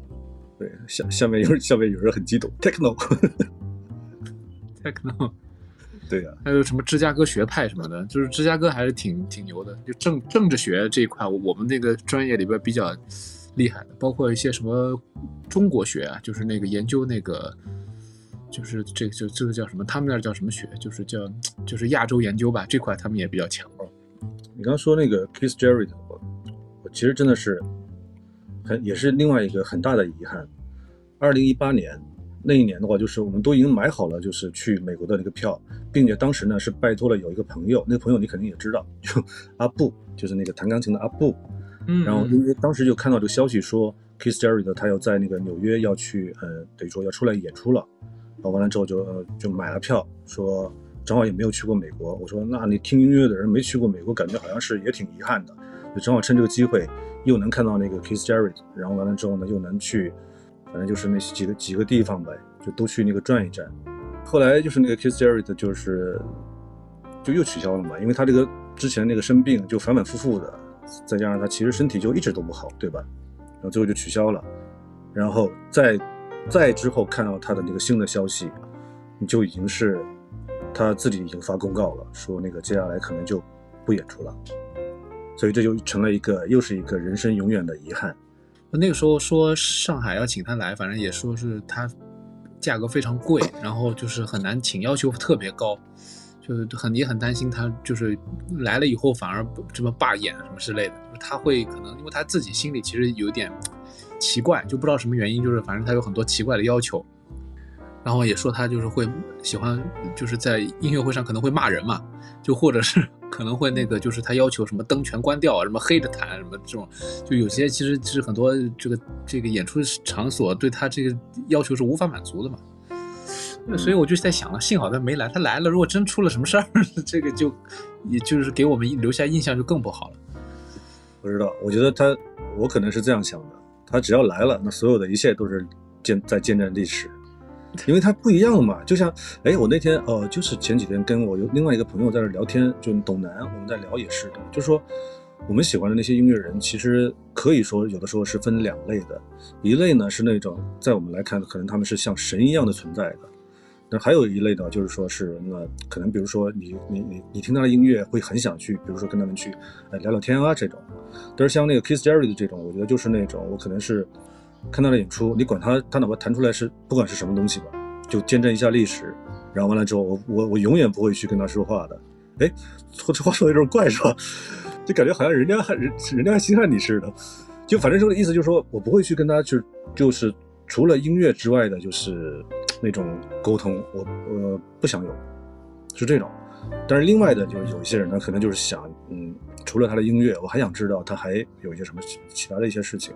对，下下面有人下面有人很激动，techno，techno，对呀，还有什么芝加哥学派什么的，就是芝加哥还是挺挺牛的。就政政治学这一块，我们那个专业里边比较厉害的，包括一些什么中国学啊，就是那个研究那个。”就是这个就这个叫什么？他们那叫什么学？就是叫就是亚洲研究吧，这块他们也比较强。你刚说那个 Kiss Jarrett，我我其实真的是很也是另外一个很大的遗憾。二零一八年那一年的话，就是我们都已经买好了，就是去美国的那个票，并且当时呢是拜托了有一个朋友，那个朋友你肯定也知道，就阿布，就是那个弹钢琴的阿布。嗯。然后因为当时就看到这个消息说，Keith Jarrett 他要在那个纽约要去，呃，等于说要出来演出了。然后完了之后就就买了票，说正好也没有去过美国。我说那你听音乐的人没去过美国，感觉好像是也挺遗憾的。就正好趁这个机会，又能看到那个 Kiss Jarrett，然后完了之后呢，又能去，反正就是那几个几个地方呗，就都去那个转一转。后来就是那个 Kiss Jarrett 就是就又取消了嘛，因为他这个之前那个生病就反反复复的，再加上他其实身体就一直都不好，对吧？然后最后就取消了，然后再。再之后看到他的那个新的消息，你就已经是他自己已经发公告了，说那个接下来可能就不演出了，所以这就成了一个又是一个人生永远的遗憾。那个时候说上海要请他来，反正也说是他价格非常贵，然后就是很难请，要求特别高，就是很也很担心他就是来了以后反而这么罢演什么之类的，就是他会可能因为他自己心里其实有点奇怪，就不知道什么原因，就是反正他有很多奇怪的要求，然后也说他就是会喜欢就是在音乐会上可能会骂人嘛，就或者是可能会那个就是他要求什么灯全关掉啊，什么黑着弹什么这种，就有些其实是很多这个这个演出场所对他这个要求是无法满足的嘛。所以我就在想了，幸好他没来。他来了，如果真出了什么事儿，这个就，也就是给我们留下印象就更不好了。不知道，我觉得他，我可能是这样想的：他只要来了，那所有的一切都是见在见证历史，因为他不一样嘛。就像，哎，我那天哦，就是前几天跟我有另外一个朋友在这聊天，就董楠，我们在聊也是的，就是说我们喜欢的那些音乐人，其实可以说有的时候是分两类的，一类呢是那种在我们来看，可能他们是像神一样的存在的。那还有一类呢，就是说是那可能，比如说你你你你听他的音乐会很想去，比如说跟他们去聊聊天啊这种。但是像那个 Kiss Jerry 的这种，我觉得就是那种我可能是看他的演出，你管他他哪怕弹出来是不管是什么东西吧，就见证一下历史，然后完了之后我我我永远不会去跟他说话的。哎，这话说的有点怪是吧？就感觉好像人家人人家还稀罕你似的。就反正这个意思就是说我不会去跟他去就是除了音乐之外的，就是。那种沟通，我我不想有，是这种。但是另外的，就是有一些人呢，可能就是想，嗯，除了他的音乐，我还想知道他还有一些什么其他的一些事情。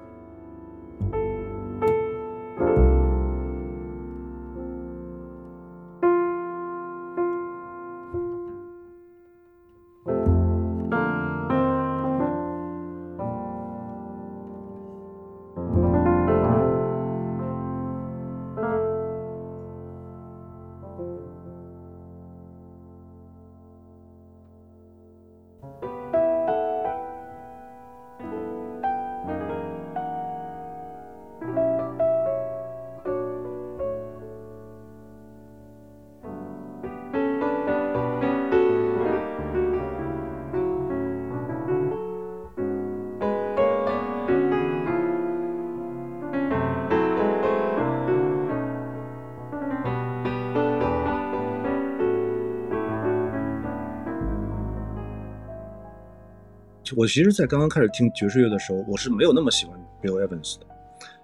我其实，在刚刚开始听爵士乐的时候，我是没有那么喜欢 Bill Evans 的，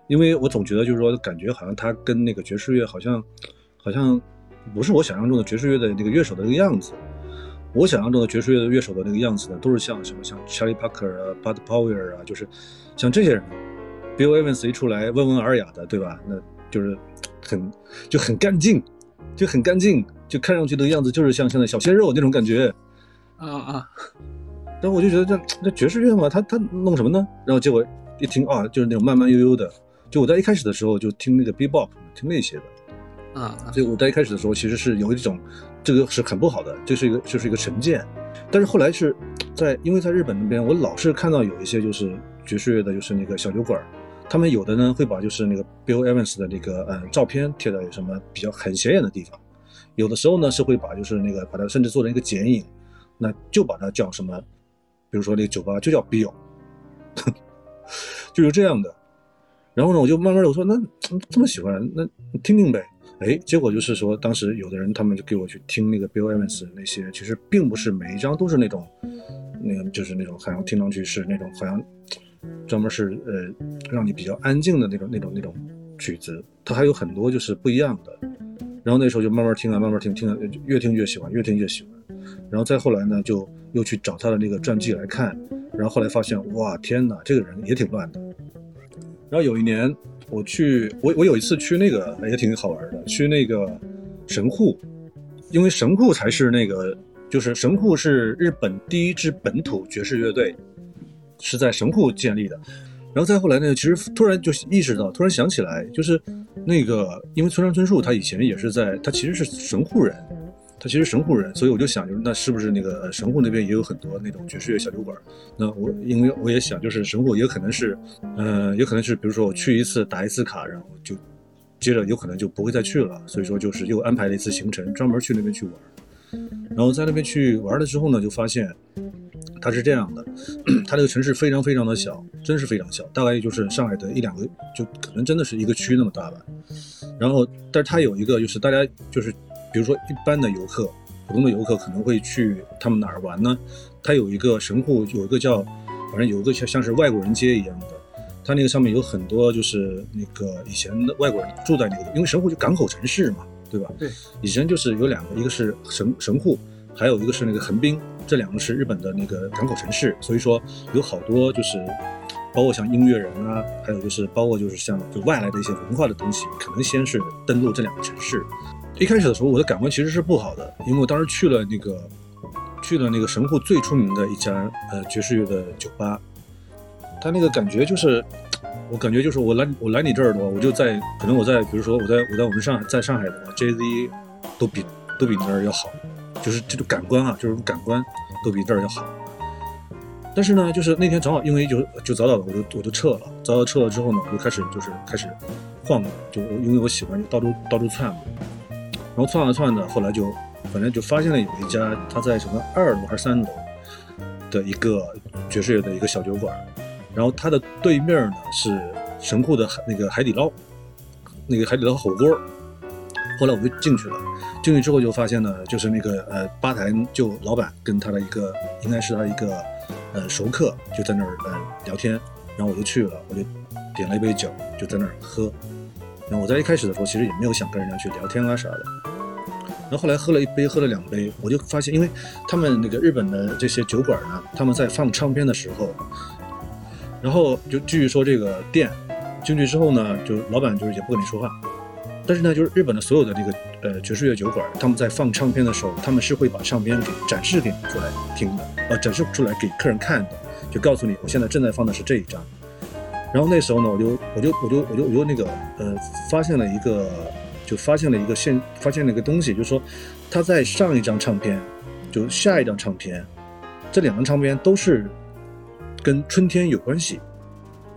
因为我总觉得就是说，感觉好像他跟那个爵士乐好像，好像不是我想象中的爵士乐的那个乐手的那个样子。我想象中的爵士乐的乐手的那个样子呢，都是像什么像 Charlie Parker 啊、Bud Powell 啊，就是像这些人。Bill Evans 一出来，温文尔雅的，对吧？那就是很就很干净，就很干净，就看上去的样子就是像现在小鲜肉那种感觉。啊啊。然后我就觉得这这爵士乐嘛，他他弄什么呢？然后结果一听啊，就是那种慢慢悠悠的。就我在一开始的时候就听那个 bebop，听那些的，啊，所以我在一开始的时候其实是有一种，这个是很不好的，这是一个就是一个成见。但是后来是在因为在日本那边，我老是看到有一些就是爵士乐的，就是那个小酒馆，他们有的呢会把就是那个 Bill Evans 的那个呃照片贴在什么比较很显眼的地方，有的时候呢是会把就是那个把它甚至做成一个剪影，那就把它叫什么。比如说那酒吧就叫 Bill，就是这样的。然后呢，我就慢慢的我说那这么喜欢，那听听呗。哎，结果就是说，当时有的人他们就给我去听那个 Bill Evans 那些，其实并不是每一张都是那种，那个就是那种好像听上去是那种好像专门是呃让你比较安静的那种那种那种曲子，它还有很多就是不一样的。然后那时候就慢慢听啊，慢慢听，听啊越听越喜欢，越听越喜欢。然后再后来呢，就又去找他的那个传记来看，然后后来发现，哇，天哪，这个人也挺乱的。然后有一年我去，我我有一次去那个也挺好玩的，去那个神户，因为神户才是那个，就是神户是日本第一支本土爵士乐队，是在神户建立的。然后再后来呢，其实突然就意识到，突然想起来，就是那个，因为村上春树他以前也是在，他其实是神户人。他其实神户人，所以我就想，就是那是不是那个神户那边也有很多那种爵士乐小酒馆？那我因为我也想，就是神户也可能是，呃，也可能是，比如说我去一次打一次卡，然后就接着有可能就不会再去了。所以说就是又安排了一次行程，专门去那边去玩。然后在那边去玩了之后呢，就发现它是这样的，它这个城市非常非常的小，真是非常小，大概就是上海的一两个，就可能真的是一个区那么大吧。然后，但是它有一个就是大家就是。比如说，一般的游客普通的游客可能会去他们哪儿玩呢？它有一个神户，有一个叫，反正有一个像像是外国人街一样的，它那个上面有很多就是那个以前的外国人住在那个，因为神户就港口城市嘛，对吧？对，以前就是有两个，一个是神神户，还有一个是那个横滨，这两个是日本的那个港口城市，所以说有好多就是。包括像音乐人啊，还有就是包括就是像就外来的一些文化的东西，可能先是登陆这两个城市。一开始的时候，我的感官其实是不好的，因为我当时去了那个去了那个神户最出名的一家呃爵士乐的酒吧，他那个感觉就是，我感觉就是我来我来你这儿的话，我就在可能我在比如说我在我在我们上海在上海的话，J Z 都比都比那儿要好，就是这种感官啊，就是感官都比这儿要好。但是呢，就是那天正好因为就就早早的我就我就撤了，早早撤了之后呢，我就开始就是开始晃，就因为我喜欢就到处到处窜嘛，然后窜了窜的，后来就反正就发现了有一家他在什么二楼还是三楼的一个爵士乐的一个小酒馆，然后它的对面呢是神户的海那个海底捞，那个海底捞火锅，后来我就进去了，进去之后就发现呢，就是那个呃吧台就老板跟他的一个应该是他一个。呃，熟客就在那儿呃聊天，然后我就去了，我就点了一杯酒，就在那儿喝。然后我在一开始的时候其实也没有想跟人家去聊天啊啥的。然后后来喝了一杯，喝了两杯，我就发现，因为他们那个日本的这些酒馆呢，他们在放唱片的时候，然后就继续说这个店进去之后呢，就老板就是也不跟你说话。但是呢，就是日本的所有的这个呃爵士乐酒馆，他们在放唱片的时候，他们是会把唱片给展示给你出来听的，呃，展示出来给客人看的，就告诉你我现在正在放的是这一张。然后那时候呢，我就我就我就我就我就那个呃，发现了一个，就发现了一个现，发现了一个东西，就是说他在上一张唱片，就下一张唱片，这两张唱片都是跟春天有关系。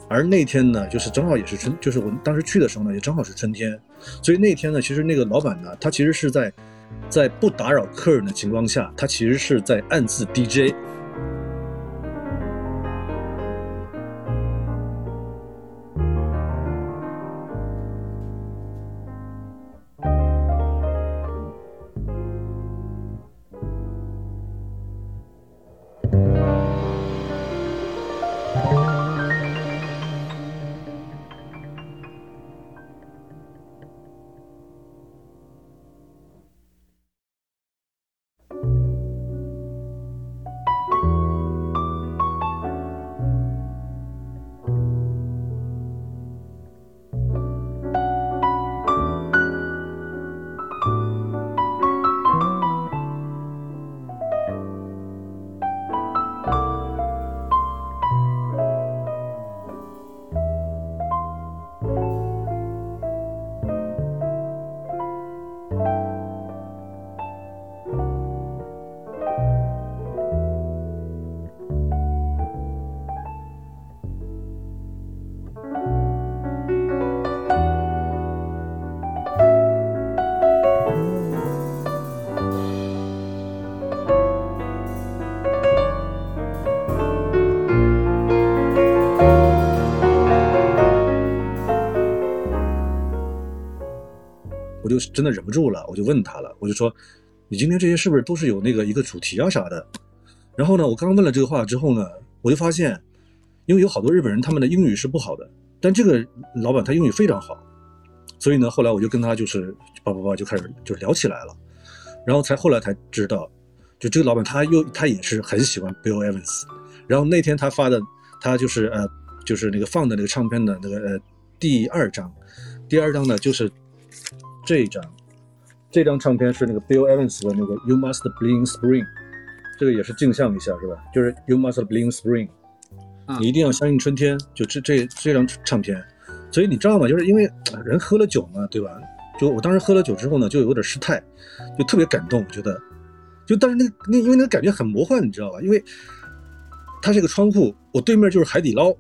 而那天呢，就是正好也是春，就是我当时去的时候呢，也正好是春天，所以那天呢，其实那个老板呢，他其实是在，在不打扰客人的情况下，他其实是在暗自 DJ。就真的忍不住了，我就问他了，我就说：“你今天这些是不是都是有那个一个主题啊啥的？”然后呢，我刚问了这个话之后呢，我就发现，因为有好多日本人他们的英语是不好的，但这个老板他英语非常好，所以呢，后来我就跟他就是叭叭叭就开始就聊起来了，然后才后来才知道，就这个老板他又他也是很喜欢 Bill Evans，然后那天他发的他就是呃就是那个放的那个唱片的那个呃第二张，第二张呢就是。这一张，这张唱片是那个 Bill Evans 的那个 You Must Bling Spring，这个也是镜像一下是吧？就是 You Must Bling Spring，你一定要相信春天。就这这这张唱片，所以你知道吗？就是因为人喝了酒嘛，对吧？就我当时喝了酒之后呢，就有点失态，就特别感动，我觉得，就但是那那因为那个感觉很魔幻，你知道吧？因为它是个窗户，我对面就是海底捞，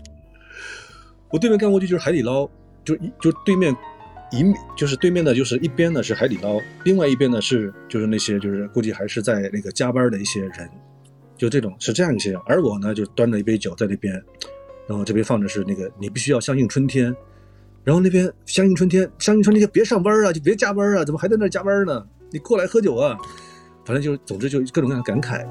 我对面干过去就是海底捞，就一就对面。一就是对面的，就是一边呢是海底捞，另外一边呢是就是那些就是估计还是在那个加班的一些人，就这种是这样一些。而我呢就端着一杯酒在那边，然后这边放的是那个你必须要相信春天，然后那边相信春天，相信春天别上班啊，就别加班啊，怎么还在那加班呢？你过来喝酒啊，反正就总之就各种各样的感慨。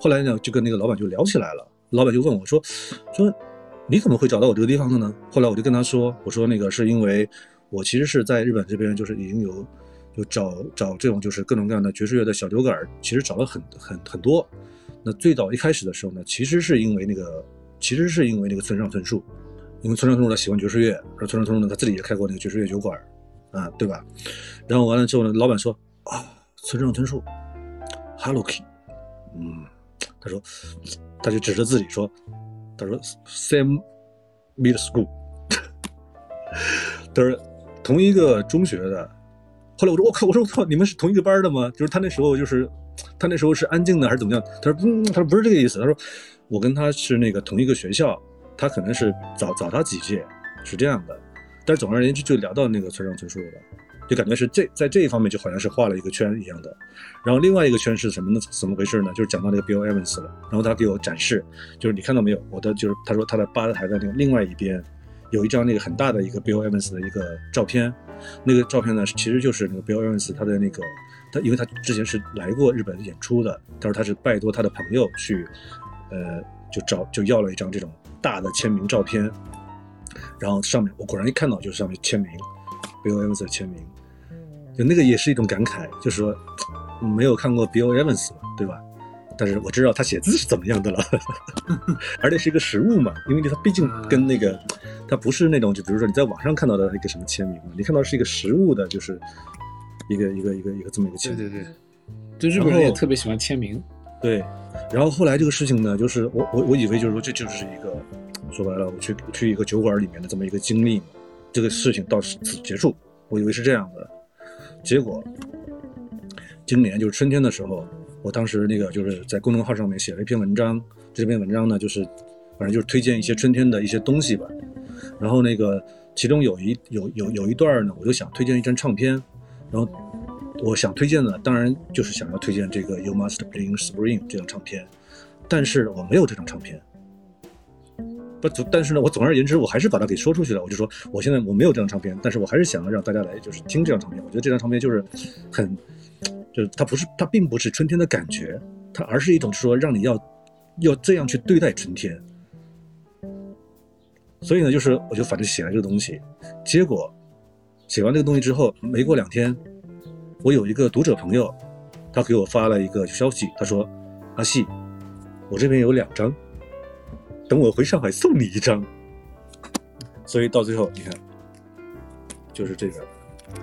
后来呢，就跟那个老板就聊起来了。老板就问我说：“说你怎么会找到我这个地方的呢？”后来我就跟他说：“我说那个是因为我其实是在日本这边，就是已经有有找找这种就是各种各样的爵士乐的小酒馆，其实找了很很很多。那最早一开始的时候呢，其实是因为那个，其实是因为那个村上春树，因为村上春树他喜欢爵士乐，而村上春树呢他自己也开过那个爵士乐酒馆，啊，对吧？然后完了之后呢，老板说啊，村上春树，Hello Key，嗯。”他说，他就指着自己说：“他说 same Middle School，他说同一个中学的。后来我说我靠，我说我操，你们是同一个班的吗？就是他那时候就是他那时候是安静的还是怎么样？他说嗯，他说不是这个意思。他说我跟他是那个同一个学校，他可能是早早他几届，是这样的。但是总而言之，就聊到那个村上春树了。”就感觉是这在这一方面就好像是画了一个圈一样的，然后另外一个圈是什么呢？怎么回事呢？就是讲到那个 Bill Evans 了，然后他给我展示，就是你看到没有？我的就是他说他的吧台的那个另外一边，有一张那个很大的一个 Bill Evans 的一个照片，那个照片呢其实就是那个 Bill Evans 他的那个他，因为他之前是来过日本演出的，他说他是拜托他的朋友去，呃，就找就要了一张这种大的签名照片，然后上面我果然一看到就是上面签名，Bill Evans 的签名。就那个也是一种感慨，就是说没有看过 Bill Evans，对吧？但是我知道他写字是怎么样的了，而且是一个实物嘛，因为他毕竟跟那个他不是那种，就比如说你在网上看到的一个什么签名嘛，你看到是一个实物的，就是一个一个一个一个这么一个签名。对对对，就日本人也特别喜欢签名。对，然后后来这个事情呢，就是我我我以为就是说这就是一个说白了，我去去一个酒馆里面的这么一个经历嘛，这个事情到此结束，我以为是这样的。结果，今年就是春天的时候，我当时那个就是在公众号上面写了一篇文章。这篇文章呢，就是反正就是推荐一些春天的一些东西吧。然后那个其中有一有有有一段呢，我就想推荐一张唱片。然后我想推荐的，当然就是想要推荐这个《You Must Bring Spring》这张唱片，但是我没有这张唱片。不，但是呢，我总而言之，我还是把它给说出去了。我就说，我现在我没有这张唱片，但是我还是想要让大家来，就是听这张唱片。我觉得这张唱片就是很，就是它不是，它并不是春天的感觉，它而是一种说让你要要这样去对待春天。所以呢，就是我就反正写了这个东西，结果写完这个东西之后，没过两天，我有一个读者朋友，他给我发了一个消息，他说：“阿细，我这边有两张。”等我回上海送你一张，所以到最后你看，就是这个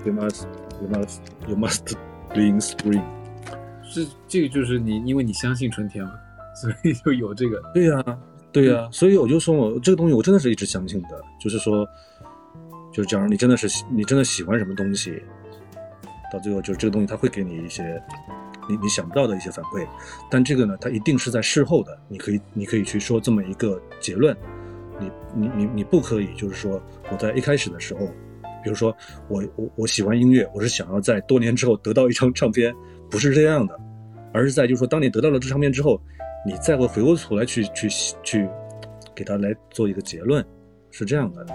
，You must, you must, you must bring spring。是这个，就是你，因为你相信春天嘛，所以就有这个。对呀，对呀，所以我就说，我这个东西我真的是一直相信的，就是说，就是假如你真的是你真的喜欢什么东西，到最后就是这个东西它会给你一些。你你想不到的一些反馈，但这个呢，它一定是在事后的。你可以你可以去说这么一个结论，你你你你不可以就是说我在一开始的时候，比如说我我我喜欢音乐，我是想要在多年之后得到一张唱片，不是这样的，而是在就是说当你得到了这唱片之后，你再会回过头来去去去给他来做一个结论，是这样的。